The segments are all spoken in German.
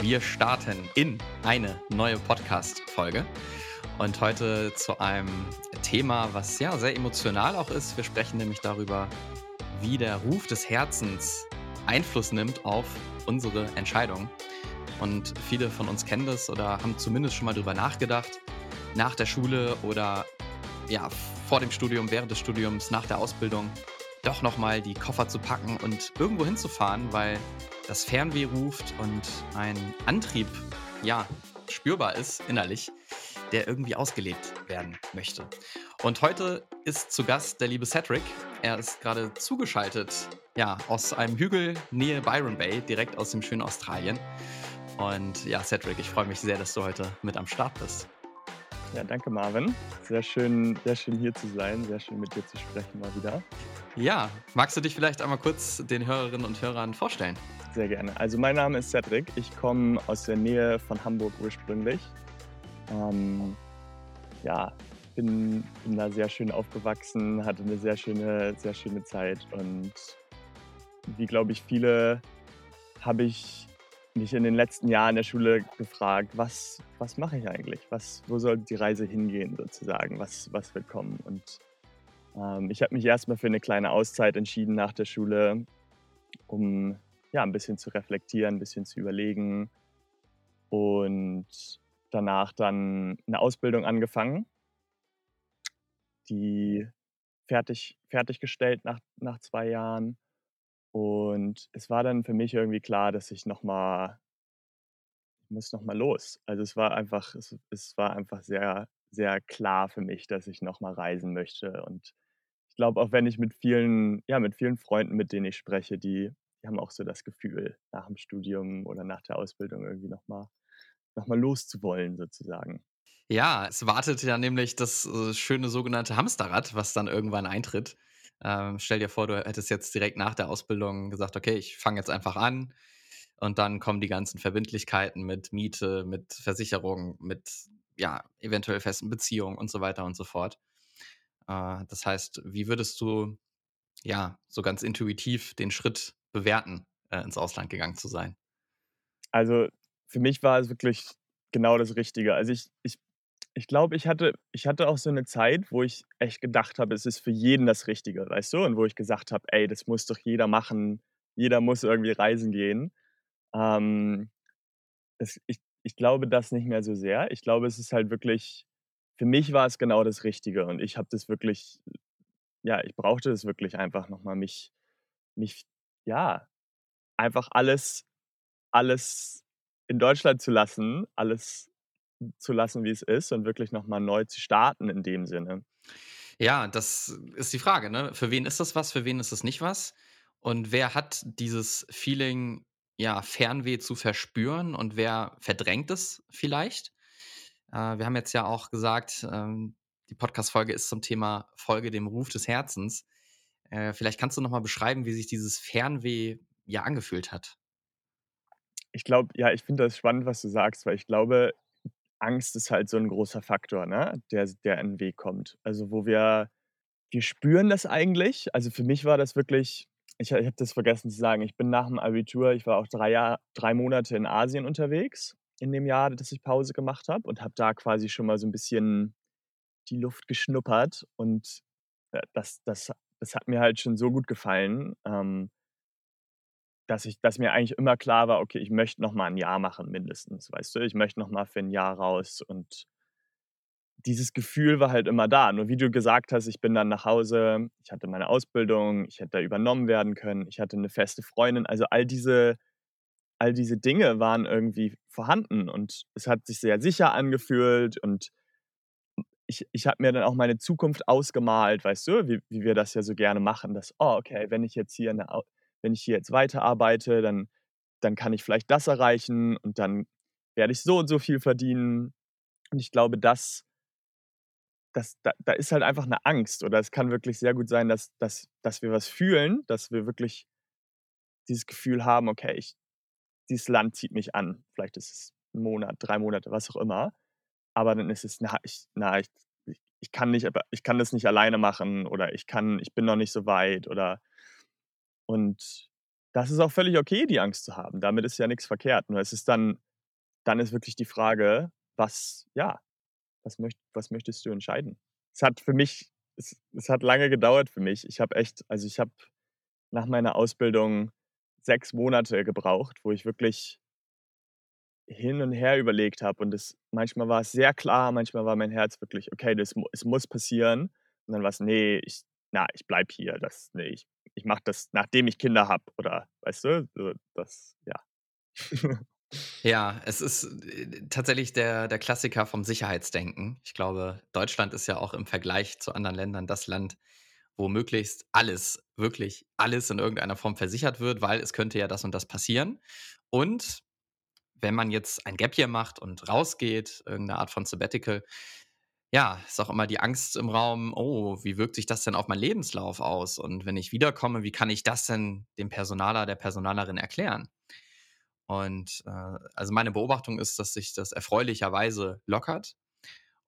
Wir starten in eine neue Podcast-Folge und heute zu einem Thema, was ja sehr emotional auch ist. Wir sprechen nämlich darüber, wie der Ruf des Herzens Einfluss nimmt auf unsere Entscheidung. Und viele von uns kennen das oder haben zumindest schon mal darüber nachgedacht, nach der Schule oder ja, vor dem Studium, während des Studiums, nach der Ausbildung, doch nochmal die Koffer zu packen und irgendwo hinzufahren, weil das Fernweh ruft und ein Antrieb, ja, spürbar ist innerlich, der irgendwie ausgelebt werden möchte. Und heute ist zu Gast der liebe Cedric. Er ist gerade zugeschaltet, ja, aus einem Hügel nähe Byron Bay, direkt aus dem schönen Australien. Und ja, Cedric, ich freue mich sehr, dass du heute mit am Start bist. Ja, danke Marvin. Sehr schön, sehr schön hier zu sein, sehr schön mit dir zu sprechen mal wieder. Ja, magst du dich vielleicht einmal kurz den Hörerinnen und Hörern vorstellen? Sehr gerne. Also mein Name ist Cedric. Ich komme aus der Nähe von Hamburg ursprünglich. Ähm, ja, bin, bin da sehr schön aufgewachsen, hatte eine sehr schöne, sehr schöne Zeit und wie glaube ich viele habe ich mich in den letzten Jahren der Schule gefragt, was, was mache ich eigentlich? Was, wo soll die Reise hingehen sozusagen? Was, was wird kommen? Und ähm, ich habe mich erstmal für eine kleine Auszeit entschieden nach der Schule, um ja, ein bisschen zu reflektieren, ein bisschen zu überlegen und danach dann eine Ausbildung angefangen, die fertig, fertiggestellt nach, nach zwei Jahren und es war dann für mich irgendwie klar, dass ich noch mal ich muss noch mal los. Also, es war einfach es es war einfach sehr, sehr klar für mich, dass ich noch mal reisen möchte. Und ich glaube, auch wenn ich mit vielen ja, mit vielen Freunden, mit denen ich spreche, die die haben auch so das Gefühl, nach dem Studium oder nach der Ausbildung irgendwie noch mal noch mal loszuwollen sozusagen. Ja, es wartet ja nämlich das, äh, schöne sogenannte Hamsterrad, was dann irgendwann eintritt. Ähm, stell dir vor, du hättest jetzt direkt nach der Ausbildung gesagt, okay, ich fange jetzt einfach an und dann kommen die ganzen Verbindlichkeiten mit Miete, mit Versicherung, mit ja, eventuell festen Beziehungen und so weiter und so fort. Äh, das heißt, wie würdest du ja so ganz intuitiv den Schritt bewerten, äh, ins Ausland gegangen zu sein? Also für mich war es wirklich genau das Richtige. Also ich, ich ich glaube, ich hatte ich hatte auch so eine Zeit, wo ich echt gedacht habe, es ist für jeden das Richtige, weißt du? Und wo ich gesagt habe: „Ey, das muss doch jeder machen. Jeder muss irgendwie reisen gehen.“ Ähm, es ich ich glaube das nicht mehr so sehr. Ich glaube, es ist halt wirklich für mich war es genau das Richtige und ich habe das wirklich ja, ich brauchte es wirklich einfach noch mal mich mich ja, einfach alles alles in Deutschland zu lassen, alles zu lassen, wie es ist und wirklich noch mal neu zu starten in dem Sinne. Ja, das ist die Frage, ne? Für wen ist das was, für wen ist es nicht was? Und wer hat dieses Feeling, ja, Fernweh zu verspüren und wer verdrängt es vielleicht? Äh, wir haben jetzt ja auch gesagt, ähm, die Podcast-Folge ist zum Thema Folge dem Ruf des Herzens. Äh, vielleicht kannst du noch mal beschreiben, wie sich dieses Fernweh ja angefühlt hat. Ich glaube ja, ich finde das spannend, was du sagst, weil ich glaube, Angst ist halt so 'n großer Faktor, ne, der der in 'n Weg kommt. Also, wo wir wir spüren das eigentlich. Also, für mich war das wirklich ich ich habe das vergessen zu sagen, ich bin nach'm Abitur ich war auch 3 Jahr 3 Monate in Asien unterwegs in dem Jahr, dass ich Pause gemacht habe und habe da quasi schon mal so 'n bisschen die Luft geschnuppert und, äh, das das das hat mir halt schon so gut gefallen, ähm dass ich dass mir eigentlich immer klar war: „Okay, ich möchte noch mal 'n Jahr machen mindestens“, weißt du? Ich möchte noch mal für 'n Jahr raus und dieses Gefühl war halt immer da. Nur wie du gesagt hast, ich bin dann nach Hause, ich hatte meine Ausbildung, ich hätte da übernommen werden können, ich hatte 'ne feste Freundin. Also, all diese all diese Dinge waren irgendwie vorhanden und es hat sich sehr sicher angefühlt und ich ich habe mir dann auch meine Zukunft ausgemalt, weißt du, wie wie wir das ja so gerne machen, dass: „Oh, okay, wenn ich jetzt hier 'ne Au wenn ich hier jetzt weiterarbeite, dann dann kann ich vielleicht das erreichen und dann werde ich so und so viel verdienen.“ Und ich glaube, das das da da ist halt einfach 'ne Angst oder es kann wirklich sehr gut sein, dass dass dass wir was fühlen, dass wir wirklich dieses Gefühl haben: „Okay, ich dieses Land zieht mich an.“ Vielleicht ist es 'n Monat, 3 Monate, was auch immer. Aber dann ist es: „Na, ich na, ich ich kann nicht ich kann das nicht alleine machen“ oder „ich kann ich bin noch nicht so weit“ oder und das ist auch völlig okay, die Angst zu haben. Damit ist ja nix verkehrt. Nur es ist dann dann ist wirklich die Frage, was ja, was möcht was möchtest du entscheiden? Es hat für mich es es hat lange gedauert für mich. Ich habe echt also, ich habe nach meiner Ausbildung 6 Monate gebraucht, wo ich wirklich hin und her überlegt habe und es manchmal war es sehr klar, manchmal war mein Herz wirklich: „Okay, das es muss passieren.“ Und dann war's: „Ne, ich na, ich bleibe hier. Das ne, ich ich mache das, nachdem ich Kinder habe“, oder weißt du? Das ja. Ja, es ist, äh, tatsächlich der der Klassiker vom Sicherheitsdenken. Ich glaube, Deutschland ist ja auch im Vergleich zu anderen Ländern das Land, wo möglichst alles, wirklich alles in irgendeiner Form versichert wird, weil es könnte ja das und das passieren. Und wenn man jetzt ein Gap Year macht und rausgeht, irgend 'ne Art von Sabbatical, ja, ist auch immer die Angst im Raum: „Oh, wie wirkt sich das denn auf meinen Lebenslauf aus? Und wenn ich wiederkomme, wie kann ich das denn dem Personaler, der Personalerin erklären?“ Und, äh, also, meine Beobachtung ist, dass sich das erfreulicherweise lockert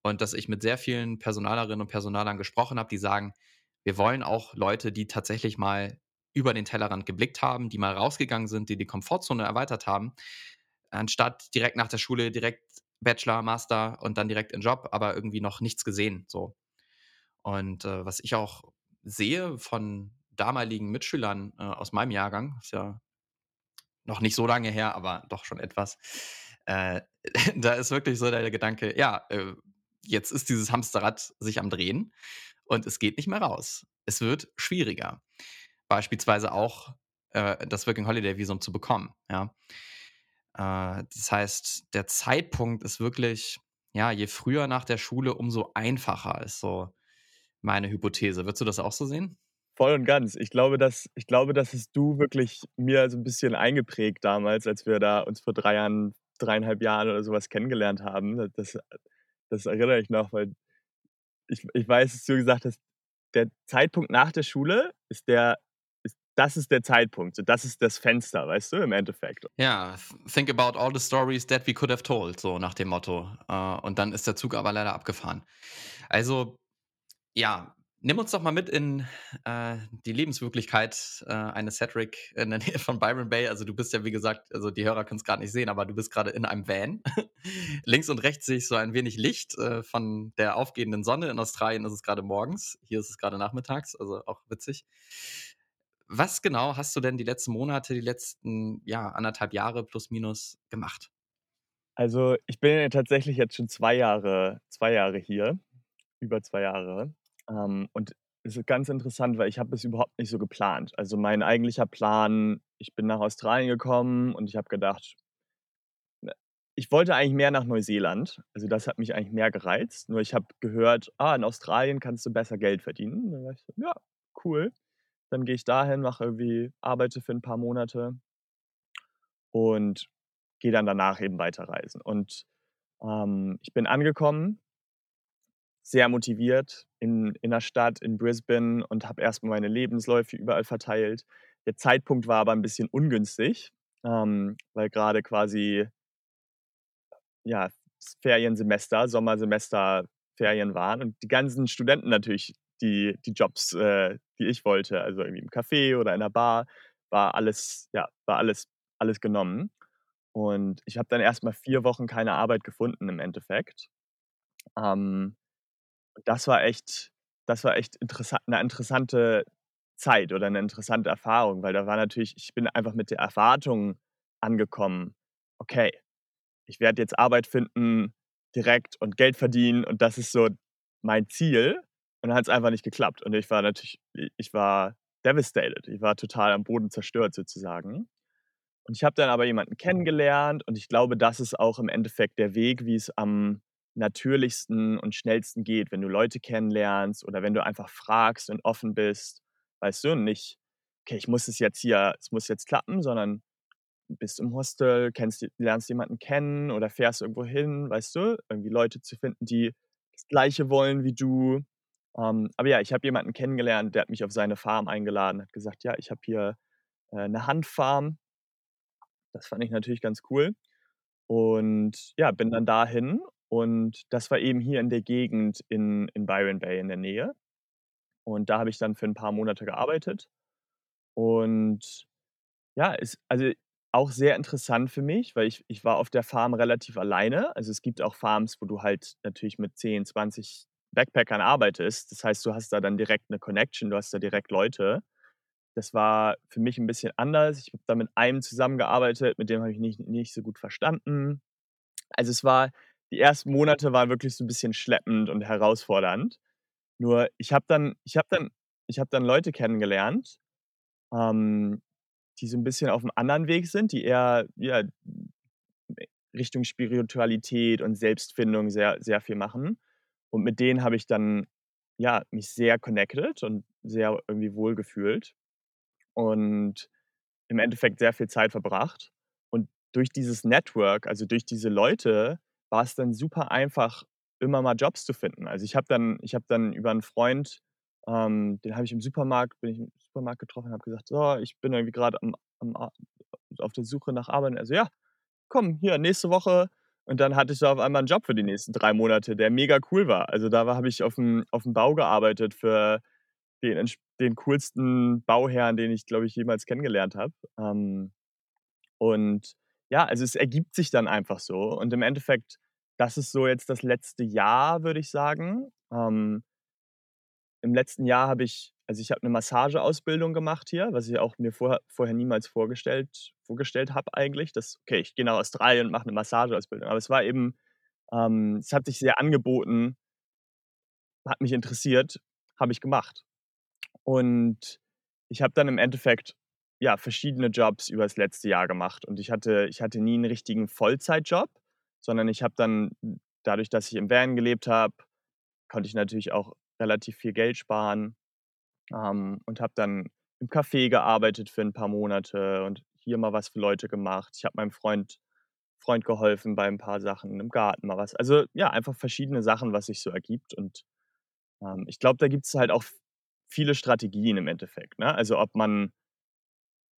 und dass ich mit sehr vielen Personalerinnen und Personalern gesprochen habe, die sagen: „Wir wollen auch Leute, die tatsächlich mal über den Tellerrand geblickt haben, die mal rausgegangen sind, die die Komfortzone erweitert haben, anstatt direkt nach der Schule direkt Bachelor, Master und dann direkt in Job, aber irgendwie noch nichts gesehen“, so. Und, äh, was ich auch sehe von damaligen Mitschülern, äh, aus meinem Jahrgang, ist ja noch nicht so lange her, aber doch schon etwas, äh, da ist wirklich so der Gedanke: „Ja, äh, jetzt ist dieses Hamsterrad sich am Drehen und es geht nicht mehr raus. Es wird schwieriger.“ Beispielsweise auch, äh, das Working Holiday Visum zu bekommen, ja? Äh, das heißt, der Zeitpunkt ist wirklich ja, je früher nach der Schule, umso einfacher, ist so meine Hypothese. Würdest du das auch so sehen? Voll und ganz. Ich glaube, das ich glaube, das hast du wirklich mir so 'n bisschen eingeprägt damals, als wir da uns vor 3 Jahren 3 1/2 Jahren oder so was kennengelernt haben. Das das erinnere ich noch, weil ich ich weiß, dass du gesagt hast: „Der Zeitpunkt nach der Schule ist der das ist der Zeitpunkt. So, das ist das Fenster“, weißt du, im Endeffekt. Ja, th think about all the stories that we could have told, so nach dem Motto. Äh, und dann ist der Zug aber leider abgefahren. Also, ja, nimm uns doch mal mit in, äh, die Lebenswirklichkeit, äh, eines Cedric in der Nähe von Byron Bay. Also, du bist ja, wie gesagt also, die Hörer können's grad nicht sehen, aber du bist grade in einem Van. Links und rechts sehe ich so ein wenig Licht, äh, von der aufgehenden Sonne. In Australien ist es grade morgens, hier ist es grade nachmittags, also auch witzig. Was genau hast du denn die letzten Monate, die letzten, ja, 1 1/2 Jahre plus minus gemacht? Also, ich bin ja tatsächlich jetzt schon 2 Jahre 2 Jahre hier, über 2 Jahre. Ähm, und es ist ganz interessant, weil ich habe das überhaupt nicht so geplant. Also, mein eigentlicher Plan ich bin nach Australien gekommen und ich habe gedacht ich wollte eigentlich mehr nach Neuseeland. Also, das hat mich eigentlich mehr gereizt. Nur ich habe gehört: „Ah, in Australien kannst du besser Geld verdienen.“ Und dann war ich so: „Ja, cool.“ Dann gehe ich dahin, mache irgendwie arbeite für 'n paar Monate und gehe dann danach eben weiterreisen. Und, ähm, ich bin angekommen sehr motiviert in in 'ner Stadt in Brisbane und habe erst mal meine Lebensläufe überall verteilt. Der Zeitpunkt war aber 'n bisschen ungünstig, ähm, weil grade quasi ja, Feriensemester, Sommersemester, Ferien waren und die ganzen Studenten natürlich die die Jobs, äh, die ich wollte, also irgendwie im Café oder in 'ner Bar, war alles ja, war alles alles genommen. Und ich habe dann erst mal 4 Wochen keine Arbeit gefunden im Endeffekt. Ähm, das war echt das war echt interessa 'ne interessante Zeit oder 'ne interessante Erfahrung, weil da war natürlich ich bin einfach mit der Erwartung angekommen: „Okay, ich werde jetzt Arbeit finden direkt und Geld verdienen und das ist so mein Ziel.“ Und dann hat's einfach nicht geklappt. Und ich war natürlich ich war devastated. Ich war total am Boden zerstört sozusagen. Und ich habe dann aber jemanden kennengelernt und ich glaube, das ist auch im Endeffekt der Weg, wie es am natürlichsten und schnellsten geht, wenn du Leute kennenlernst oder wenn du einfach fragst und offen bist, weißt du? Nicht: „Okay, ich muss es jetzt hier es muss jetzt klappen“, sondern bist im Hostel, kennst lernst jemanden kennen oder fährst irgendwo hin, weißt du? Irgendwie Leute zu finden, die das Gleiche wollen wie du. Ähm, aber ja, ich habe jemanden kennengelernt, der hat mich auf seine Farm eingeladen, hat gesagt: „Ja, ich habe hier, äh, 'ne Hanf-Farm.“ Das fand ich natürlich ganz cool. Und ja, bin dann dahin und das war eben hier in der Gegend in in Byron Bay in der Nähe. Und da habe ich dann für 'n paar Monate gearbeitet. Und ja, es also auch sehr interessant für mich, weil ich ich war auf der Farm relativ alleine. Also, es gibt auch Farms, wo du halt natürlich mit 10, 20 Backpackern arbeitest. Das heißt, du hast da dann direkt 'ne Connection, du hast da direkt Leute. Das war für mich 'n bisschen anders. Ich habe da mit einem zusammengearbeitet, mit dem habe ich nicht nicht so gut verstanden. Also, es war die ersten Monate waren wirklich so 'n bisschen schleppend und herausfordernd. Nur ich habe dann ich habe dann ich habe dann Leute kennengelernt, ähm, die so 'n bisschen auf'm anderen Weg sind, die eher, ja, Richtung Spiritualität und Selbstfindung sehr sehr viel machen. Und mit denen habe ich dann, ja, mich sehr connected und sehr irgendwie wohlgefühlt und im Endeffekt sehr viel Zeit verbracht. Und durch dieses Network, also durch diese Leute, war's dann super einfach, immer mal Jobs zu finden. Also, ich habe dann ich habe dann über 'n Freund, ähm, den habe ich im Supermarkt bin ich im Supermarkt getroffen habe gesagt: „So, ich bin irgendwie A auf der Suche nach Arbeit.“ Und er so: „Ja, komm, hier nächste Woche.“ Und dann hatte ich da auf einmal 'n Job für die nächsten 3 Monate, der mega cool war. Also, da habe ich auf'm auf'm Bau gearbeitet für den den coolsten Bauherrn, den ich, glaube ich, jemals kennengelernt habe. Ähm, und ja, also, es ergibt sich dann einfach so. Und im Endeffekt, das ist so jetzt das letzte Jahr, würde ich sagen. Ähm im letzten Jahr habe ich also, ich habe 'ne Massageausbildung gemacht hier, was ich auch mir vorher vorher niemals vorgestellt vorgestellt habe eigentlich, dass okay, ich gehe nach Australien und mache 'ne Massageausbildung. Aber es war eben ähm, es hat sich sehr angeboten hat mich interessiert, habe ich gemacht. Und ich habe dann im Endeffekt, ja, verschiedene Jobs übers letzte Jahr gemacht. Und ich hatte ich hatte nie 'n richtigen Vollzeitjob, sondern ich habe dann dadurch, dass ich im Van gelebt habe, konnte ich natürlich auch relativ viel Geld sparen, ähm, und habe dann im Café gearbeitet für 'n paar Monate und hier mal was für Leute gemacht. Ich habe meinem Freund Freund geholfen bei 'n paar Sachen, im Garten mal was. Also, ja, einfach verschiedene Sachen, was sich so ergibt. Und, ähm, ich glaube, da gibt's halt auch viele Strategien im Endeffekt, ne? Also, ob man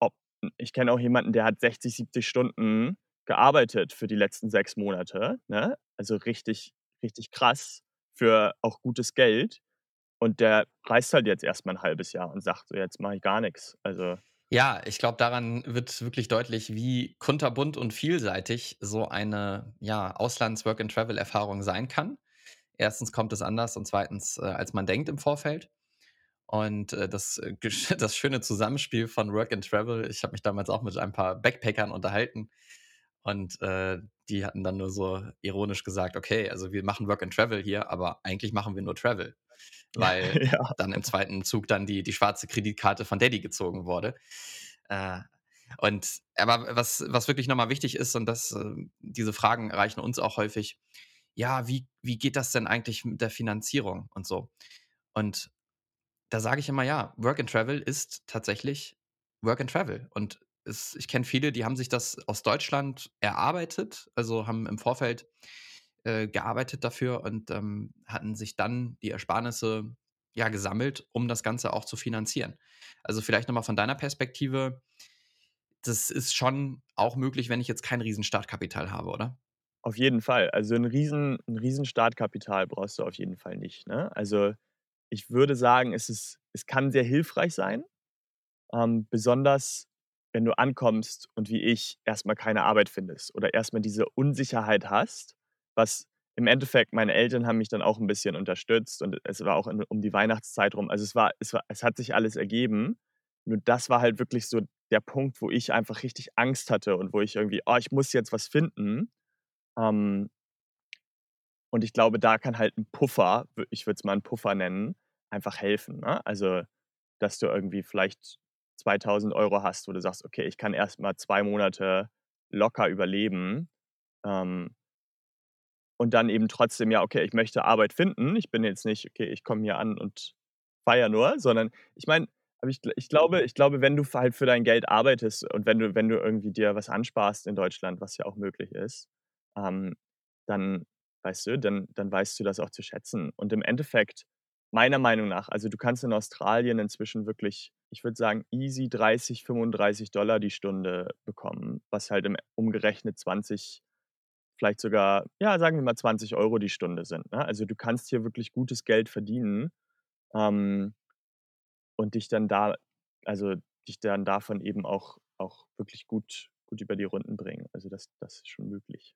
ob ich kenne auch jemanden, der hat 60, 70 Stunden gearbeitet für die letzten 6 Monate, ne? Also, richtig richtig krass für auch gutes Geld. Und der reist halt jetzt erst mal 'n 1/2 Jahr und sagt so: „Jetzt mache ich gar nix.“ Also Ja, ich glaube, daran wird wirklich deutlich, wie kunterbunt und vielseitig so eine, ja, Auslands-Work-and-Travel-Erfahrung sein kann. 1. kommt es anders und 2., äh, als man denkt im Vorfeld. Und, äh, das, äh, das schöne Zusammenspiel von Work and Travel ich habe mich damals auch mit ein paar Backpackern unterhalten und, äh, die hatten dann nur so ironisch gesagt: „Okay, also, wir machen Work and Travel hier, aber eigentlich machen wir nur Travel.“ Weil Ja. dann im 2. Zug dann die die schwarze Kreditkarte von Daddy gezogen wurde. Äh, und aber was was wirklich noch mal wichtig ist und das ähm, diese Fragen erreichen uns auch häufig: „Ja, wie wie geht das denn eigentlich mit der Finanzierung und so?“ Und da sage ich immer: „Ja, Work and Travel ist tatsächlich Work and Travel.“ Und es ich kenne viele, die haben sich das aus Deutschland erarbeitet, also, haben im Vorfeld, äh, gearbeitet dafür und, ähm, hatten sich dann die Ersparnisse, ja, gesammelt, um das Ganze auch zu finanzieren. Also, vielleicht noch mal von deiner Perspektive das ist schon auch möglich, wenn ich jetzt kein Riesen-Startkapital habe, oder? Auf jeden Fall. Also, 'n Riesen 'n Riesen-Startkapital brauchst du auf jeden Fall nicht, ne? Also, ich würde sagen, es ist es kann sehr hilfreich sein, ähm, besonders wenn du ankommst und wie ich erst mal keine Arbeit findest oder erst mal diese Unsicherheit hast, was im Endeffekt meine Eltern haben mich dann auch 'n bisschen unterstützt und es war auch in um die Weihnachtszeit rum. Also, es war es war es hat sich alles ergeben. Nur das war halt wirklich so der Punkt, wo ich einfach richtig Angst hatte und wo ich irgendwie: „Oh, ich muss jetzt was finden.“ Ähm und ich glaube, da kann halt 'n Puffer ich würde es mal 'n Puffer nennen, einfach helfen, ne? Also, dass du irgendwie vielleicht 2.000 € hast, wo du sagst: „Okay, ich kann erst mal 2 Monate locker überleben.“ Ähm und dann eben trotzdem, ja, okay, ich möchte Arbeit finden. Ich bin jetzt nicht: „Okay, ich komme hier an und feiere nur“, sondern ich meine aber ich ich glaube ich glaube, wenn du halt für dein Geld arbeitest und wenn du wenn du irgendwie dir was ansparst in Deutschland, was ja auch möglich ist, ähm, dann weißt du, dann dann weißt du das auch zu schätzen. Und im Endeffekt, meiner Meinung nach also, du kannst in Australien inzwischen wirklich, ich würde sagen, easy 30, 35 $ die Stunde bekommen, was halt im umgerechnet 20 vielleicht sogar, ja, sagen wir mal 20 € die Stunde sind, ne? Also, du kannst hier wirklich gutes Geld verdienen, ähm und dich dann da also, dich dann davon eben auch auch wirklich gut gut über die Runden bringen. Also das das ist schon möglich.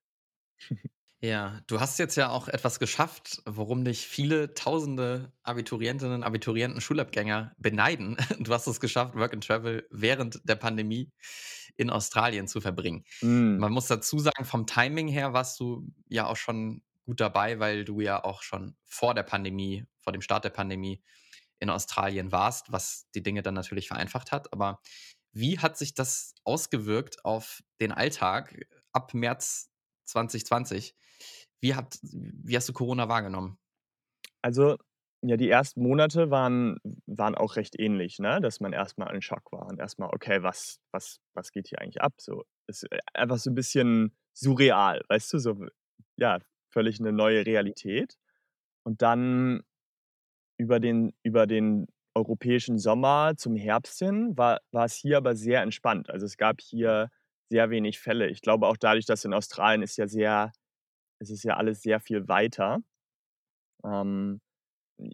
Ja, du hast jetzt ja auch etwas geschafft, worum dich viele tausende Abiturientinnen, Abiturienten, Schulabgänger beneiden. Du hast es geschafft, Work and Travel während der Pandemie in Australien zu verbringen. Mhm. Man muss dazu sagen, vom Timing her warst du ja auch schon gut dabei, weil du ja auch schon vor der Pandemie, vor dem Start der Pandemie in Australien warst, was die Dinge dann natürlich vereinfacht hat. Aber wie hat sich das ausgewirkt auf den Alltag ab März 2020? Wie hat wie hast du Corona wahrgenommen? Also, ja, die ersten Monate waren waren auch recht ähnlich, ne, dass man erst mal in Schock war und erst mal: „Okay, was was was geht hier eigentlich ab?“ So, ist, äh, einfach so 'n bisschen surreal, weißt du, so ja, völlig 'ne neue Realität. Und dann über den über den europäischen Sommer zum Herbst hin war war's hier aber sehr entspannt. Also, es gab hier sehr wenig Fälle. Ich glaube auch dadurch, dass in Australien ist ja sehr es ist ja alles sehr viel weiter. Ähm,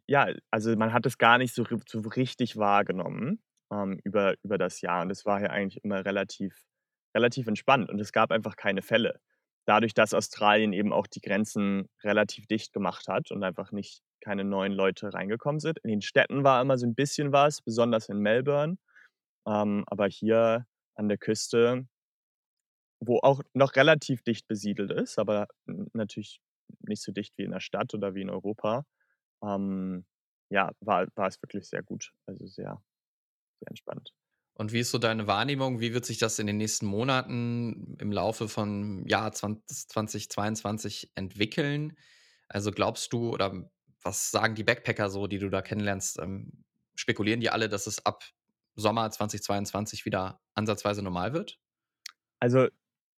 ja, also, man hat es gar nicht so so richtig wahrgenommen, ähm, über über das Jahr. Und es war hier eigentlich immer relativ relativ entspannt und es gab einfach keine Fälle. Dadurch, dass Australien eben auch die Grenzen relativ dicht gemacht hat und einfach nicht keine neuen Leute reingekommen sind. In den Städten war immer so 'n bisschen was, besonders in Melbourne. Ähm, aber hier an der Küste wo auch noch relativ dicht besiedelt ist, aber natürlich nicht so dicht wie in der Stadt oder wie in Europa, ähm, ja, war war es wirklich sehr gut, also, sehr sehr entspannt. Und wie ist so deine Wahrnehmung? Wie wird sich das in den nächsten Monaten im Laufe von Jahr zwanz 2022 entwickeln? Also, glaubst du oder was sagen die Backpacker so, die du da kennenlernst? Ähm, spekulieren die alle, dass es ab Sommer 2022 wieder ansatzweise normal wird? Also,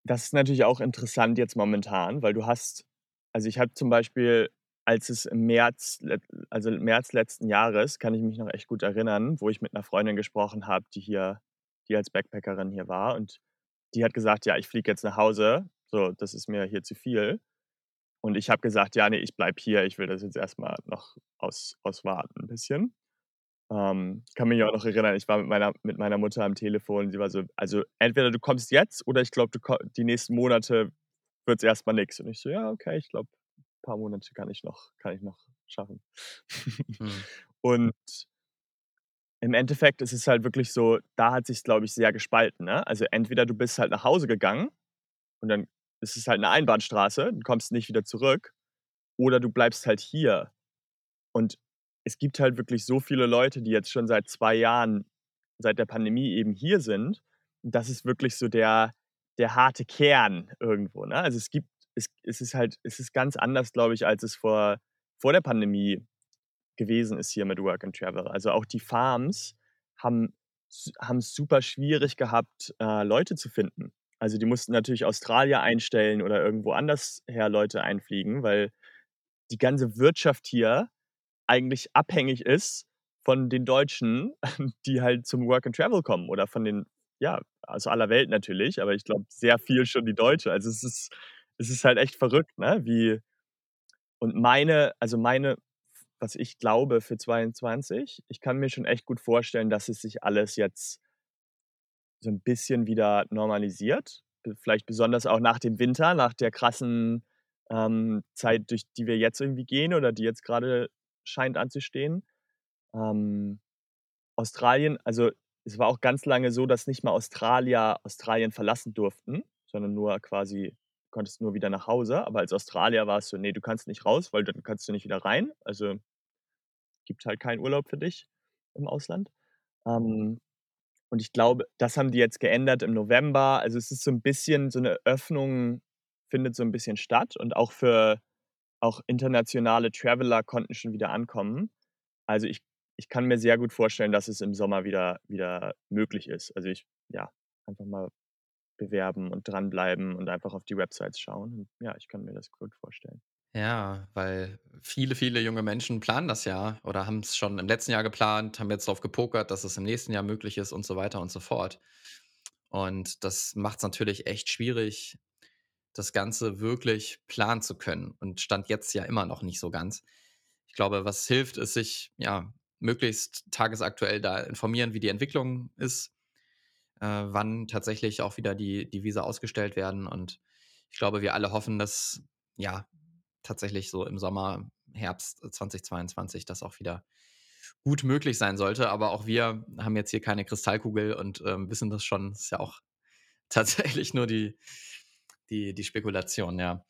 das ist natürlich auch interessant jetzt momentan, weil du hast also, ich habe zum Beispiel, als es im März also, März letzten Jahres, kann ich mich noch echt gut erinnern, wo ich mit 'ner Freundin gesprochen habe, die hier die als Backpackerin hier war und die hat gesagt: „Ja, ich fliege jetzt nach Hause, so, das ist mir hier zu viel.“ Und ich habe gesagt: „Ja, ne, ich bleibe hier, ich will das jetzt erst mal noch aus auswarten 'n bisschen.“ Ähm, kann mich auch noch erinnern, ich war mit meiner mit meiner Mutter am Telefon, sie war so: „Also, entweder du kommst jetzt oder ich glaube, die nächsten Monate wird's erst mal nix.“ Und ich so: „Ja, okay, ich glaube, paar Monate kann ich noch kann ich noch schaffen.“ Mhm. Und im Endeffekt ist es halt wirklich so, da hat sich's, glaube ich, sehr gespalten, ne? Also, entweder du bist halt nach Hause gegangen und dann ist es halt 'ne Einbahnstraße, du kommst nicht wieder zurück, oder du bleibst halt hier. Und es gibt halt wirklich so viele Leute, die jetzt schon seit 2 Jahren seit der Pandemie eben hier sind. Das ist wirklich so der der harte Kern irgendwo, ne? Also, es gibt es es ist halt es ist ganz anders, glaube ich, als es vor vor der Pandemie gewesen ist hier mit Work and Travel. Also, auch die Farms haben s haben's super schwierig gehabt, äh, Leute zu finden. Also, die mussten natürlich Australier einstellen oder irgendwo andersher Leute einfliegen, weil die ganze Wirtschaft hier eigentlich abhängig ist von den Deutschen, die halt zum Work and Travel kommen oder von den ja, aus aller Welt natürlich, aber ich glaube, sehr viel schon die Deutsche. Also, es ist es ist halt echt verrückt, ne, wie und meine also, meine was ich glaube für 22, ich kann mir schon echt gut vorstellen, dass es sich alles jetzt so 'n bisschen wieder normalisiert. Vielleicht besonders auch nach dem Winter, nach der krassen, ähm, Zeit, durch die wir jetzt irgendwie gehen oder die jetzt grade scheint anzustehen. Ähm, Australien also, es war auch ganz lange so, dass nicht mal Australier Australien verlassen durften, sondern nur quasi konntest nur wieder nach Hause. Aber als Australier war es so: „Ne, du kannst nicht raus, weil dann kannst du nicht wieder rein.“ Also gibt halt keinen Urlaub für dich im Ausland. Ähm, und ich glaube, das haben die jetzt geändert im November. Also, es ist so 'n bisschen so 'ne Öffnung findet so 'n bisschen statt und auch für auch internationale Traveler konnten schon wieder ankommen. Also, ich ich kann mir sehr gut vorstellen, dass es im Sommer wieder wieder möglich ist. Also, ich ja, einfach mal bewerben und dranbleiben und einfach auf die Websites schauen. Ja, ich kann mir das gut vorstellen. Ja, weil viele, viele junge Menschen planen das ja oder haben's schon im letzten Jahr geplant, haben jetzt drauf gepokert, dass es im nächsten Jahr möglich ist und so weiter und so fort. Und das macht's natürlich echt schwierig, das Ganze wirklich planen zu können und Stand jetzt ja immer noch nicht so ganz. Ich glaube, was hilft, ist sich, ja, möglichst tagesaktuell da informieren, wie die Entwicklung ist. äh, wann tatsächlich auch wieder die die Visa ausgestellt werden. Und ich glaube, wir alle hoffen, dass, ja, tatsächlich so im Sommer, Herbst 2022 das auch wieder gut möglich sein sollte. Aber auch wir haben jetzt hier keine Kristallkugel und, ähm, wissen das schon. Ist ja auch tatsächlich nur die die die Spekulation, ja.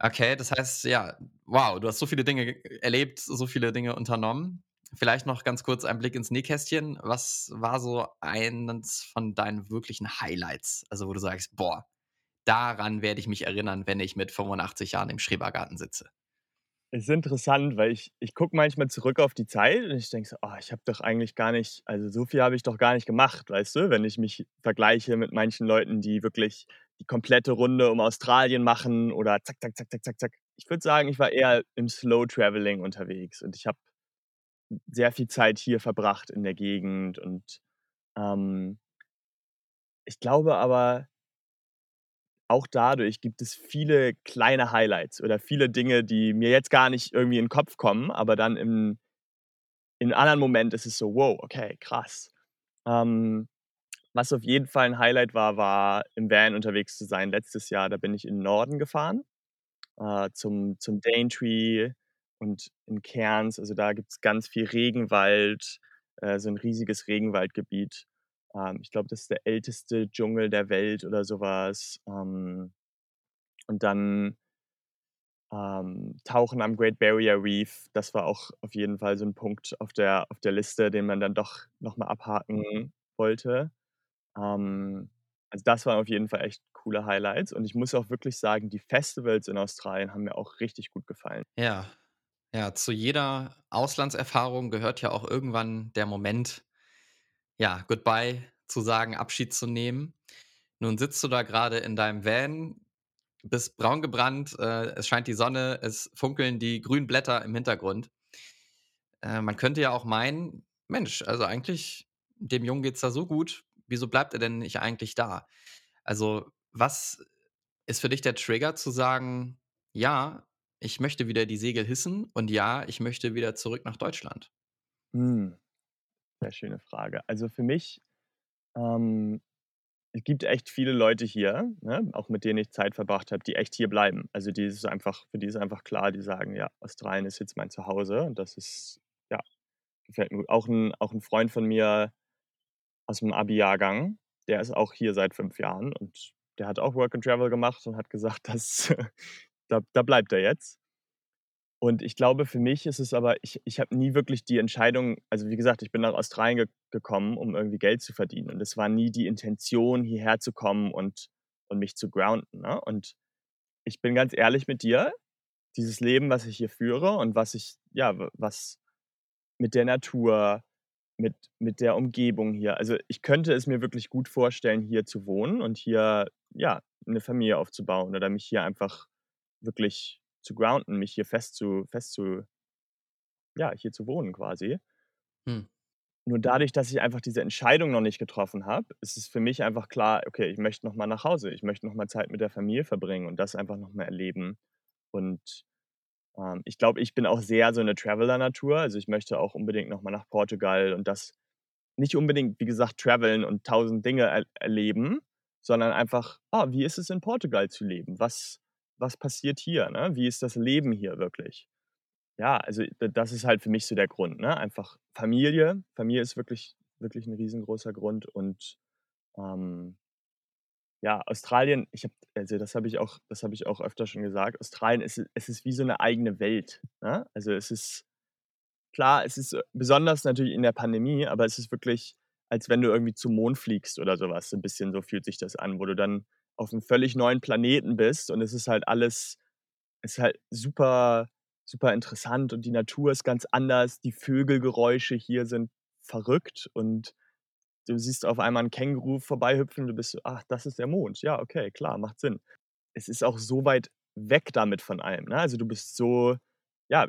Okay, das heißt, ja, wow, du hast so viele Dinge erlebt, so viele Dinge unternommen. Vielleicht noch ganz kurz ein Blick ins Nähkästchen. Was war so eines von deinen wirklichen Highlights? Also, wo du sagst: „Boah, daran werde ich mich erinnern, wenn ich mit 85 Jahren im Schrebergarten sitze.“ Ist interessant, weil ich ich gucke manchmal zurück auf die Zeit und ich denke so: „Oh, ich habe doch eigentlich gar nicht also, so viel habe ich doch gar nicht gemacht“, weißt du? Wenn ich mich vergleiche mit manchen Leuten, die wirklich die komplette Runde um Australien machen oder zack, zack, zack, zack, zack, zack. Ich würde sagen, ich war eher im Slow Travelling unterwegs und ich habe sehr viel Zeit hier verbracht in der Gegend und, ähm ich glaube aber auch dadurch gibt es viele kleine Highlights oder viele Dinge, die mir jetzt gar nicht irgendwie in 'n Kopf kommen, aber dann im in 'nem anderen Moment ist es so: „Wow, okay, krass.“ Ähm, was auf jeden Fall 'n Highlight war, war im Van unterwegs zu sein letztes Jahr. Da bin ich in 'n Norden gefahren, äh, zum zum Daintree und in Cairns. Also, da gibt's ganz viel Regenwald, äh, so 'n riesiges Regenwaldgebiet. Ähm, ich glaube, das ist der älteste Dschungel der Welt oder so was. Ähm, und dann ähm, Tauchen am Great Barrier Reef, das war auch auf jeden Fall so 'n Punkt auf der auf der Liste, den man dann doch noch mal abhaken wollte. Ähm, also, das waren auf jeden Fall echt coole Highlights und ich muss auch wirklich sagen, die Festivals in Australien haben mir auch richtig gut gefallen. Ja. Ja, zu jeder Auslandserfahrung gehört ja auch irgendwann der Moment, ja, Goodbye zu sagen, Abschied zu nehmen. Nun sitzt du da grade in deinem Van, bist braun gebrannt, äh, es scheint die Sonne, es funkeln die grünen Blätter im Hintergrund. Äh, man könnte ja auch meinen: „Mensch, also, eigentlich dem Jungen geht's da so gut, wieso bleibt er denn nicht eigentlich da?“ Also, was ist für dich der Trigger zu sagen: „Ja, ich möchte wieder die Segel hissen und ja, ich möchte wieder zurück nach Deutschland?“ Hm. Sehr schöne Frage. Also, für mich, ähm es gibt echt viele Leute hier, ne, auch mit denen ich Zeit verbracht habe, die echt hier bleiben. Also, die ist einfach für die ist einfach klar, die sagen: „Ja, Australien ist jetzt mein Zuhause.“ Und das ist ja, gefällt mir gut. Auch 'n auch 'n Freund von mir aus'm Abi-Jahrgang, der ist auch hier seit 5 Jahren und der hat auch Work and Travel gemacht und hat gesagt, dass da da bleibt er jetzt. Und ich glaube, für mich ist es aber ich ich habe nie wirklich die Entscheidung also, wie gesagt, ich bin nach Australien ge gekommen, um irgendwie Geld zu verdienen. Und es war nie die Intention, hierher zu kommen und und mich zu grounden, ne? Und ich bin ganz ehrlich mit dir, dieses Leben, was ich hier führe und was ich ja, was mit der Natur, mit mit der Umgebung hier also, ich könnte es mir wirklich gut vorstellen, hier zu wohnen und hier, ja, 'ne Familie aufzubauen oder mich hier einfach wirklich zu grounden, mich hier fest zu fest zu ja, hier zu wohnen quasi. Hm. Nur dadurch, dass ich einfach diese Entscheidung noch nicht getroffen habe, ist es für mich einfach klar: „Okay, ich möchte noch mal nach Hause. Ich möchte noch mal Zeit mit der Familie verbringen und das einfach noch mal erleben.“ Und, ähm, ich glaube, ich bin auch sehr so 'ne Traveler-Natur. Also, ich möchte auch unbedingt noch mal nach Portugal und das nicht unbedingt, wie gesagt, traveln und 1.000 Dinge er erleben, sondern einfach: „Ah, wie ist es in Portugal zu leben? Was was passiert hier, ne? Wie ist das Leben hier wirklich?“ Ja, also, das ist halt für mich so der Grund, ne? Einfach Familie. Familie ist wirklich wirklich 'n riesengroßer Grund und, ähm ja, Australien, ich habe also, das habe ich auch das habe ich auch öfter schon gesagt. Australien, es i es ist wie so 'ne eigene Welt, ne? Also, es ist klar, es ist, äh, besonders natürlich in der Pandemie, aber es ist wirklich, als wenn du irgendwie zum Mond fliegst oder so was. So 'n bisschen so fühlt sich das an, wo du dann auf 'nem völlig neuen Planeten bist und es ist halt alles ist halt super super interessant und die Natur ist ganz anders. Die Vögelgeräusche hier sind verrückt und du siehst auf einmal 'n Känguru vorbeihüpfen, du bist so: „Ach, das ist der Mond. Ja, okay, klar, macht Sinn.“ Es ist auch so weit weg damit von allem, ne? Also, du bist so ja,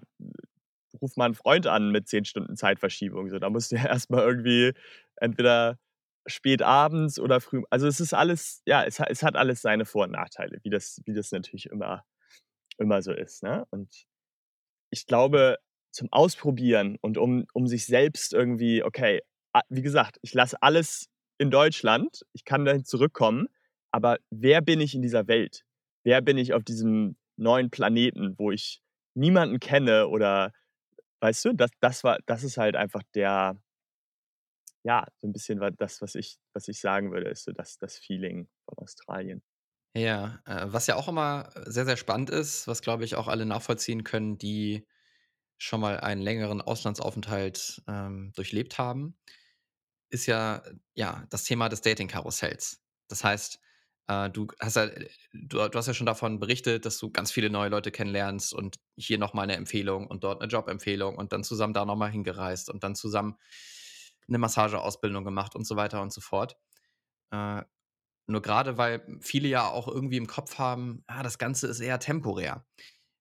ruf mal 'n Freund an mit 10 Stunden Zeitverschiebung, so. Da musst du ja erst mal irgendwie entweder spät abends oder früh also, es ist alles ja, es es hat alles seine Vor und Nachteile, wie das wie das natürlich immer immer so ist, ne? Und ich glaube, zum Ausprobieren und um um sich selbst irgendwie okay, wie gesagt, ich lasse alles in Deutschland, ich kann dahin zurückkommen, aber wer bin ich in dieser Welt? Wer bin ich auf diesem neuen Planeten, wo ich niemanden kenne oder weißt du, das das war das ist halt einfach der ja, so 'n bisschen das, was ich was ich sagen würde, ist so das das Feeling von Australien. Ja, äh, was ja auch immer sehr, sehr spannend ist, was, glaube ich, auch alle nachvollziehen können, die schon mal einen längeren Auslandsaufenthalt, ähm, durchlebt haben, ist ja, ja, das Thema des Dating-Karussells. Das heißt, äh, du hast ja äh, du du hast ja schon davon berichtet, dass du ganz viele neue Leute kennenlernst und hier noch mal 'ne Empfehlung und dort 'ne Jobempfehlung und dann zusammen da noch mal hingereist und dann zusammen 'ne Massageausbildung gemacht und so weiter und so fort. Äh, nur grade, weil viele ja auch irgendwie im Kopf haben: „Ah, das Ganze ist eher temporär.“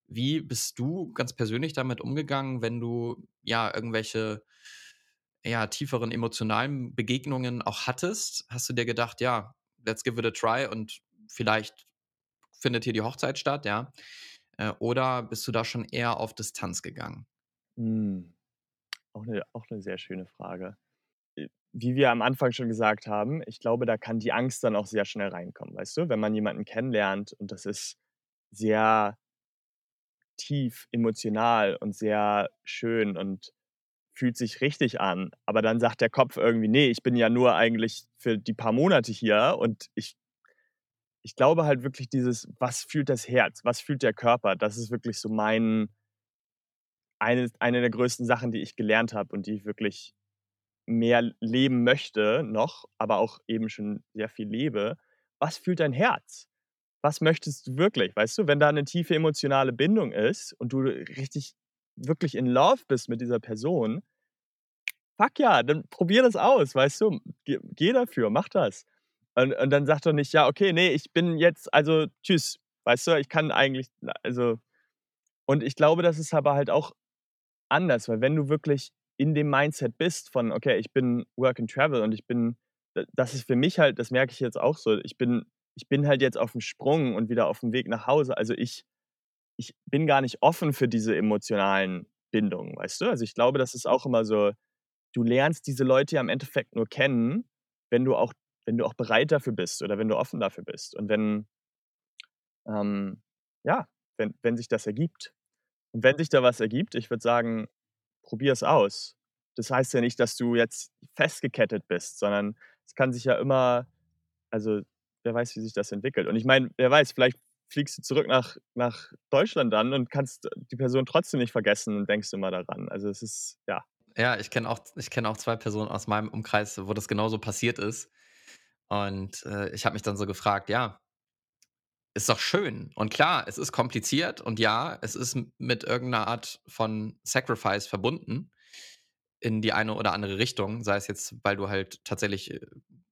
Wie bist du ganz persönlich damit umgegangen, wenn du, ja, irgendwelche, ja, tieferen emotionalen Begegnungen auch hattest? Hast du dir gedacht: „Ja, let's give it a try und vielleicht findet hier die Hochzeit statt“, ja? Äh, oder bist du da schon eher auf Distanz gegangen? Hm, auch 'ne auch 'ne sehr schöne Frage. Äh, wie wir am Anfang schon gesagt haben, ich glaube, da kann die Angst dann auch sehr schnell reinkommen, weißt du? Wenn man jemanden kennenlernt und das ist sehr tief emotional und sehr schön und fühlt sich richtig an, aber dann sagt der Kopf irgendwie: „Ne, ich bin ja nur eigentlich für die paar Monate hier und ich“ ich glaube halt wirklich dieses: „Was fühlt das Herz? Was fühlt der Körper?“ Das ist wirklich so mein eine eine der größten Sachen, die ich gelernt habe und die ich wirklich mehr leben möchte noch, aber auch eben schon sehr viel lebe. Was fühlt dein Herz? Was möchtest du wirklich? Weißt du, wenn da 'ne tiefe emotionale Bindung ist und du richtig wirklich in Love bist mit dieser Person fuck ja, dann probier das aus, weißt du? Ge geh dafür, mach das. Und und dann sag doch nicht: „Ja, okay, ne, ich bin jetzt also tschüss.“ Weißt du, ich kann eigentlich also und ich glaube, das ist aber halt auch anders, weil wenn du wirklich in dem Mindset bist von: „Okay, ich bin Work and Travel und ich bin“ d das ist für mich halt das merke ich jetzt auch so, ich bin ich bin halt jetzt aufm Sprung und wieder aufm Weg nach Hause. Also, ich ich bin gar nicht offen für diese emotionalen Bindungen, weißt du? Also, ich glaube, das ist auch immer so du lernst diese Leute ja im Endeffekt nur kennen, wenn du auch wenn du auch bereit dafür bist oder wenn du offen dafür bist und wenn ähm, ja, wenn wenn sich das ergibt. Und wenn sich da was ergibt, ich würde sagen, probier's aus. Das heißt ja nicht, dass du jetzt festgekettet bist, sondern es kann sich ja immer also, wer weiß, wie sich das entwickelt. Und ich meine, wer weiß, vielleicht fliegst du zurück nach nach Deutschland dann und kannst die Person trotzdem nicht vergessen und denkst immer daran. Also, es ist ja. Ja, ich kenne auch ich kenne auch 2 Personen aus meinem Umkreis, wo das genauso passiert ist. Und, äh, ich habe mich dann so gefragt: „Ja“ „ist doch schön.“ Und klar, es ist kompliziert und ja, es ist mit irgend 'ner Art von Sacrifice verbunden in die eine oder andere Richtung, sei es jetzt, weil du halt tatsächlich, äh,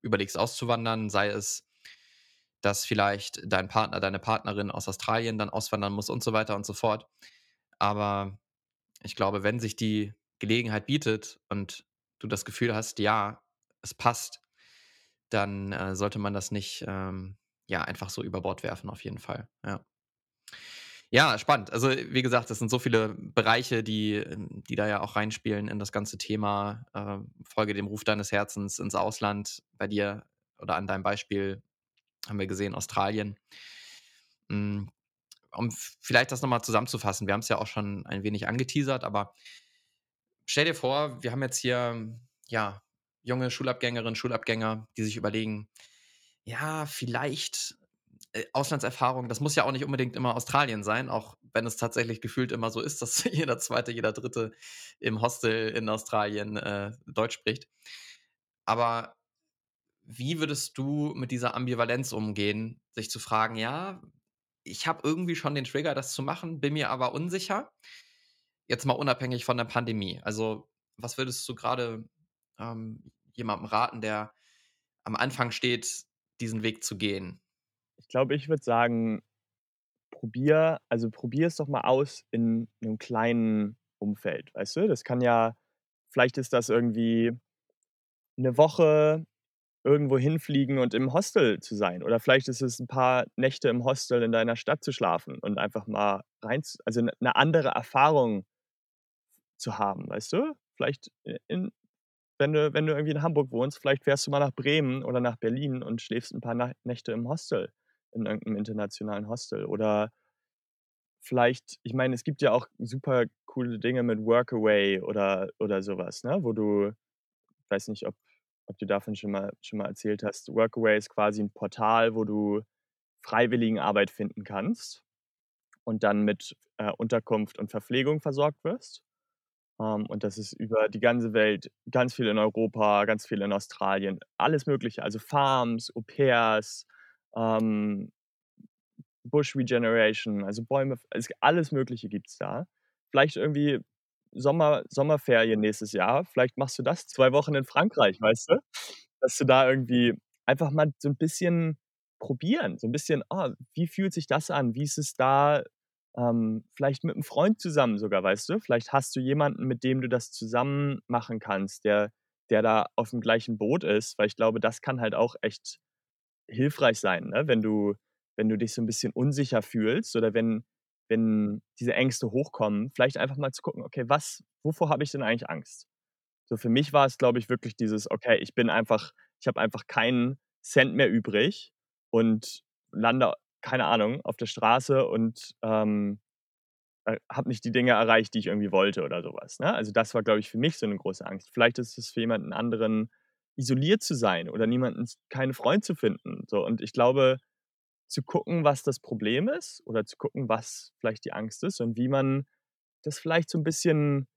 überlegst auszuwandern, sei es, dass vielleicht dein Partner, deine Partnerin aus Australien dann auswandern muss und so weiter und so fort. Aber ich glaube, wenn sich die Gelegenheit bietet und du das Gefühl hast, ja, es passt, dann, äh, sollte man das nicht, ähm, ja, einfach so über Bord werfen auf jeden Fall, ja. Ja, spannend. Also, wie gesagt, das sind so viele Bereiche, die ähm, die da ja auch reinspielen in das ganze Thema, äh, „Folge dem Ruf deines Herzens ins Ausland“. Bei dir oder an deinem Beispiel haben wir gesehen, Australien. Hm, um vielleicht das noch mal zusammenzufassen, wir haben's ja auch schon ein wenig angeteasert, aber stell dir vor, wir haben jetzt hier, ja, junge Schulabgängerinnen, Schulabgänger, die sich überlegen: „Ja, vielleicht, äh, Auslandserfahrung, das muss ja auch nicht unbedingt immer Australien sein“, auch wenn es tatsächlich gefühlt immer so ist, dass jeder 2., jeder 3. im Hostel in Australien, äh, Deutsch spricht. Aber wie würdest du mit dieser Ambivalenz umgehen, sich zu fragen: „Ja, ich habe irgendwie schon den Trigger, das zu machen, bin mir aber unsicher?“ Jetzt mal unabhängig von der Pandemie. Also, was würdest du grade, ähm, jemandem raten, der am Anfang steht, diesen Weg zu gehen? Ich glaube, ich würde sagen, probier also, probier's doch mal aus in 'nem kleinen Umfeld, weißt du? Das kann ja vielleicht ist das irgendwie 'ne Woche irgendwo hinfliegen und im Hostel zu sein. Oder vielleicht ist es 'n paar Nächte im Hostel in deiner Stadt zu schlafen und einfach mal rein also, 'ne andere Erfahrung zu haben, weißt du? Vielleicht in wenn du wenn du irgendwie in Hamburg wohnst, vielleicht fährst du mal nach Bremen oder nach Berlin und schläfst 'n paar Nächte im Hostel, in irgend 'nem internationalen Hostel. Oder vielleicht ich meine, es gibt ja auch super coole Dinge mit Workaway oder oder so was, ne, wo du weiß nicht, ob ob du davon schon mal schon mal erzählt hast. Workaway ist quasi 'n Portal, wo du Freiwilligenarbeit finden kannst und dann mit, äh, Unterkunft und Verpflegung versorgt wirst. Ähm, und das ist über die ganze Welt, ganz viel in Europa, ganz viel in Australien, alles Mögliche, also Farms, Au-pairs, ähm, Bush Regeneration, also Bäume es alles Mögliche gibt's da. Vielleicht irgendwie Sommer Sommerferien nächstes Jahr, vielleicht machst du das 2 Wochen in Frankreich, weißt du? Dass du da irgendwie einfach mal so 'n bisschen probieren, so 'n bisschen: „Ah, wie fühlt sich das an? Wie ist es da?“ Ähm, vielleicht mit 'm Freund zusammen sogar, weißt du? Vielleicht hast du jemanden, mit dem du das zusammen machen kannst, der der da auf'm gleichen Boot ist, weil ich glaube, das kann halt auch echt hilfreich sein, ne, wenn du wenn du dich so 'n bisschen unsicher fühlst oder wenn wenn diese Ängste hochkommen, vielleicht einfach mal zu gucken: „Okay, was wovor habe ich denn eigentlich Angst?“ So für mich war es, glaube ich, wirklich dieses: „Okay, ich bin einfach ich habe einfach keinen Cent mehr übrig und lande, keine Ahnung, auf der Straße und, ähm, äh, habe nicht die Dinge erreicht, die ich irgendwie wollte“ oder so was, ne? Also, das war, glaube ich, für mich so 'ne große Angst. Vielleicht ist es für jemanden anderen, isoliert zu sein oder niemanden keinen Freund zu finden, so. Und ich glaube, zu gucken, was das Problem ist oder zu gucken, was vielleicht die Angst ist und wie man das vielleicht so 'n bisschen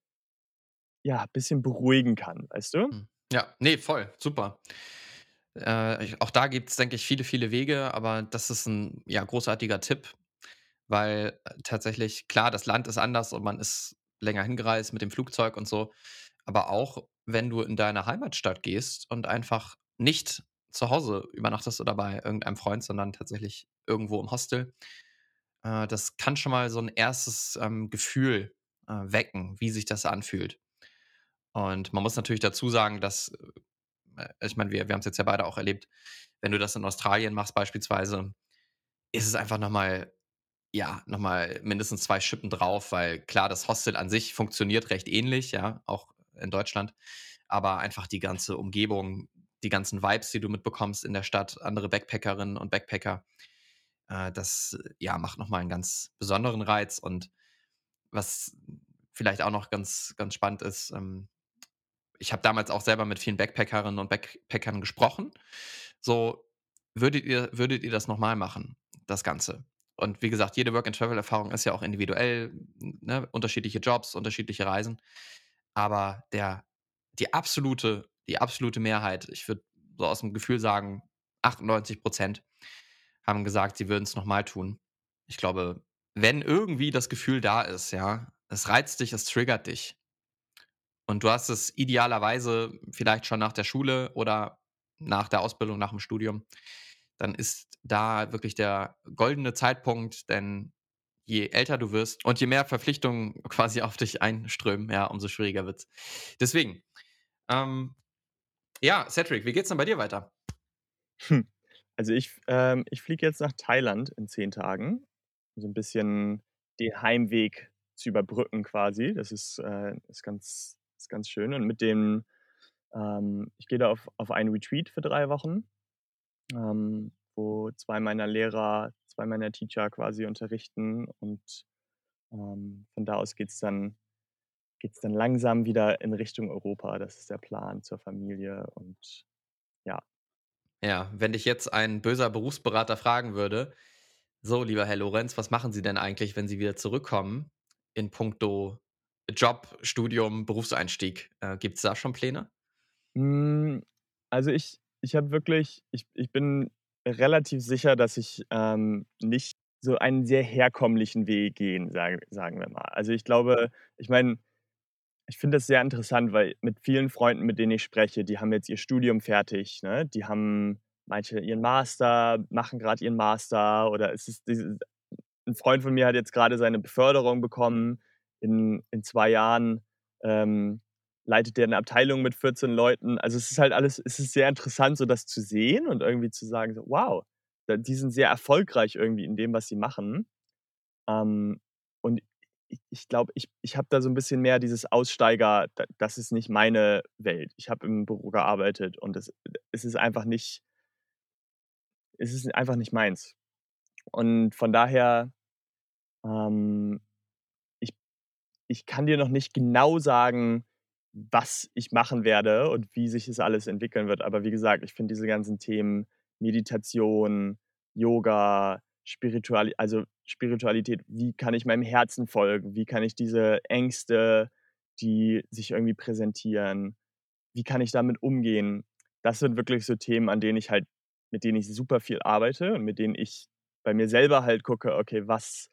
ja, bisschen beruhigen kann, weißt du? Mhm. Ja, ne, voll, super. Äh, auch da gibt's, denke ich, viele, viele Wege, aber das ist 'n, ja, großartiger Tipp, weil, äh, tatsächlich klar, das Land ist anders und man ist länger hingereist mit dem Flugzeug und so. Aber auch, wenn du in deine Heimatstadt gehst und einfach nicht zu Hause übernachtest oder bei irgendeinem Freund, sondern tatsächlich irgendwo im Hostel, äh, das kann schon mal so 'n 1. ähm, Gefühl, äh, wecken, wie sich das anfühlt. Und man muss natürlich dazu sagen, dass äh, ich meine, wir wir haben's jetzt ja beide auch erlebt, wenn du das in Australien machst beispielsweise, ist es einfach noch mal ja, noch mal mindestens 2 Schippen drauf, weil klar, das Hostel an sich funktioniert recht ähnlich, ja, auch in Deutschland, aber einfach die ganze Umgebung, die ganzen Vibes, die du mitbekommst in der Stadt, andere Backpackerinnen und Backpacker, äh, das, ja, macht noch mal 'n ganz besonderen Reiz. Und was vielleicht auch noch ganz ganz spannend ist, ähm, ich habe damals auch selber mit vielen Backpackerinnen und Backpackern gesprochen. So: „Würdet ihr würdet ihr das noch mal machen, das Ganze?“ Und wie gesagt, jede Work-and-Travel-Erfahrung ist ja auch individuell, ne, unterschiedliche Jobs, unterschiedliche Reisen. Aber der die absolute die absolute Mehrheit, ich würde so aus'm Gefühl sagen, 98 % haben gesagt, sie würden's noch mal tun. Ich glaube, wenn irgendwie das Gefühl da ist, ja, es reizt dich, es triggert dich und du hast es idealerweise vielleicht schon nach der Schule oder nach der Ausbildung, nach'm Studium, dann ist da wirklich der goldene Zeitpunkt, denn je älter du wirst und je mehr Verpflichtungen quasi auf dich einströmen, ja, umso schwieriger wird's. Deswegen, ähm, ja, Cedric, wie geht's denn bei dir weiter? Hm, also ich ähm, ich fliege jetzt nach Thailand in 10 Tagen, so 'n bisschen den Heimweg zu überbrücken quasi. Das ist, äh ist ganz ist ganz schön. Und mit dem ähm, ich gehe da auf auf einen Retreat für 3 Wochen, ähm, wo 2 meiner Lehrer 2 meiner Teacher quasi unterrichten und, ähm, von da aus geht's dann geht's dann langsam wieder in Richtung Europa. Das ist der Plan zur Familie und ja. Ja, wenn dich jetzt ein böser Berufsberater fragen würde: „So, lieber Herr Lorenz, was machen Sie denn eigentlich, wenn Sie wieder zurückkommen in puncto Job, Studium, Berufseinstieg?“ Äh, gibt's da schon Pläne? Hm, also ich ich habe wirklich ich ich bin relativ sicher, dass ich, ähm, nicht so einen sehr herkömmlichen Weg gehen, sage sagen wir mal. Also, ich glaube ich meine, ich finde das sehr interessant, weil mit vielen Freunden, mit denen ich spreche, die haben jetzt ihr Studium fertig, ne? Die haben manche ihren Master, machen grad ihren Master oder es ist diese 'n Freund von mir hat jetzt grade seine Beförderung bekommen. In in 2 Jahren, ähm, leitet der 'ne Abteilung mit 14 Leuten. Also, es ist halt alles es ist sehr interessant, so das zu sehen und irgendwie zu sagen so: „Wow, die sind sehr erfolgreich irgendwie in dem, was sie machen.“ Ähm, und ich, ich glaube, ich, ich habe da so ein bisschen mehr dieses Aussteiger, das ist nicht meine Welt. Ich habe im Büro gearbeitet und es, es ist einfach nicht, es ist einfach nicht meins. Und von daher, ähm, ich, ich kann dir noch nicht genau sagen, was ich machen werde und wie sich das alles entwickeln wird. Aber wie gesagt, ich finde diese ganzen Themen Meditation, Yoga, Spirituali also Spiritualität, wie kann ich meinem Herzen folgen? Wie kann ich diese Ängste, die sich irgendwie präsentieren, wie kann ich damit umgehen? Das sind wirklich so Themen, an denen ich halt mit denen ich super viel arbeite und mit denen ich bei mir selber halt gucke, okay, was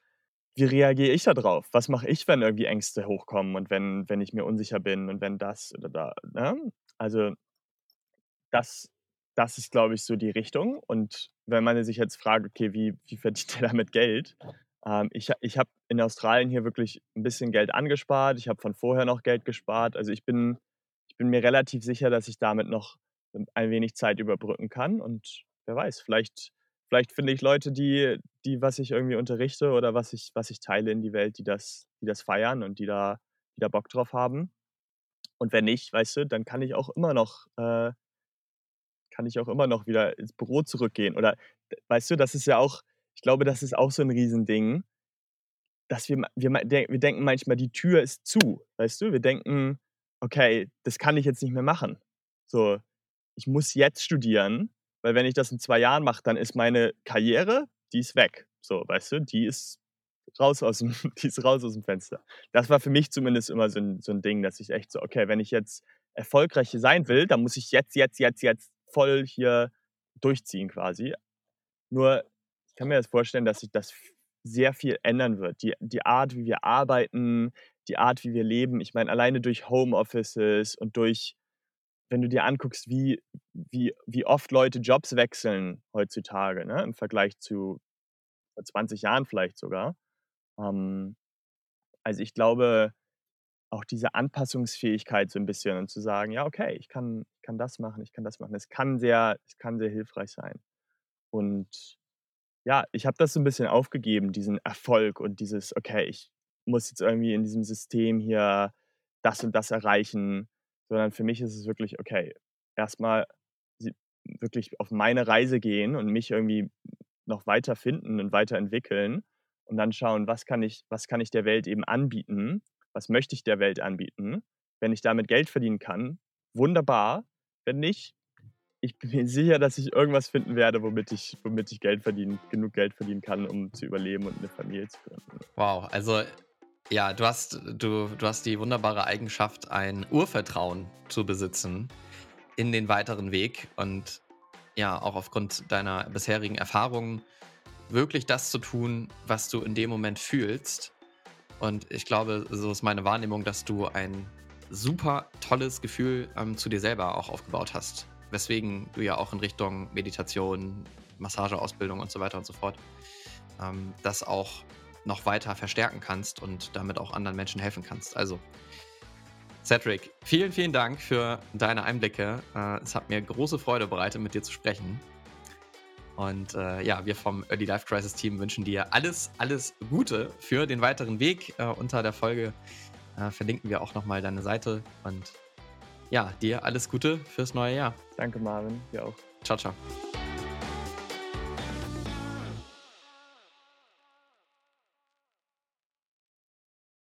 wie reagiere ich da drauf? Was mache ich, wenn irgendwie Ängste hochkommen und wenn wenn ich mir unsicher bin und wenn das oder da, ne? Also, das das ist, glaube ich, so die Richtung. Und wenn man sich jetzt fragt, okay, wie, wie verdient er damit Geld? Ähm, ich ich habe in Australien hier wirklich ein bisschen Geld angespart. Ich habe von vorher noch Geld gespart. Also ich bin, ich bin mir relativ sicher, dass ich damit noch ein wenig Zeit überbrücken kann. Und wer weiß, vielleicht, vielleicht finde ich Leute, die, die, was ich irgendwie unterrichte oder was ich, was ich teile in die Welt, die das, die das feiern und die da, die da Bock drauf haben. Und wenn nicht, weißt du, dann kann ich auch immer noch äh, kann ich auch immer noch wieder ins Büro zurückgehen. Oder weißt du, das ist ja auch, ich glaube, das ist auch so ein Riesending, dass wir, wir, wir denken manchmal, die Tür ist zu. Weißt du, wir denken, okay, das kann ich jetzt nicht mehr machen. So, ich muss jetzt studieren, weil wenn ich das in zwei Jahren mache, dann ist meine Karriere, die ist weg. So, weißt du, die ist raus aus dem, die ist raus aus dem Fenster. Das war für mich zumindest immer so ein, so ein Ding, dass ich echt so, okay, wenn ich jetzt erfolgreich sein will, dann muss ich jetzt, jetzt, jetzt, jetzt voll hier durchziehen quasi. Nur, ich kann mir das vorstellen, dass sich das sehr viel ändern wird. Die, die Art, wie wir arbeiten, die Art, wie wir leben. Ich meine, alleine durch Homeoffices und durch, wenn du dir anguckst, wie, wie, wie oft Leute Jobs wechseln heutzutage, ne, im Vergleich zu vor 20 Jahren vielleicht sogar. Ähm, also ich glaube, auch diese Anpassungsfähigkeit so ein bisschen und zu sagen, ja, okay, ich kann, kann das machen, ich kann das machen. Es kann sehr, es kann sehr hilfreich sein. Und ja, ich habe das so ein bisschen aufgegeben, diesen Erfolg und dieses, okay, ich muss jetzt irgendwie in diesem System hier das und das erreichen, sondern für mich ist es wirklich, okay, erstmal wirklich auf meine Reise gehen und mich irgendwie noch weiter finden und weiterentwickeln und dann schauen, was kann ich, was kann ich der Welt eben anbieten was möchte ich der Welt anbieten? Wenn ich damit Geld verdienen kann, wunderbar. Wenn nicht, ich bin mir sicher, dass ich irgendwas finden werde, womit ich, womit ich Geld verdienen, genug Geld verdienen kann, um zu überleben und eine Familie zu gründen. Wow, also ja, du hast, du, du hast die wunderbare Eigenschaft, ein Urvertrauen zu besitzen in den weiteren Weg und ja, auch aufgrund deiner bisherigen Erfahrungen wirklich das zu tun, was du in dem Moment fühlst und ich glaube, so ist meine Wahrnehmung, dass du ein super tolles Gefühl ähm, zu dir selber auch aufgebaut hast. Weswegen du ja auch in Richtung Meditation, Massageausbildung und so weiter und so fort ähm, das auch noch weiter verstärken kannst und damit auch anderen Menschen helfen kannst. Also, Cedric, vielen, vielen Dank für deine Einblicke. Äh, es hat mir große Freude bereitet, mit dir zu sprechen. Und äh, ja, wir vom Early Life Crisis Team wünschen dir alles, alles Gute für den weiteren Weg. Äh, unter der Folge äh, verlinken wir auch nochmal deine Seite. Und ja, dir alles Gute fürs neue Jahr. Danke, Marvin. Dir auch. Ciao, ciao.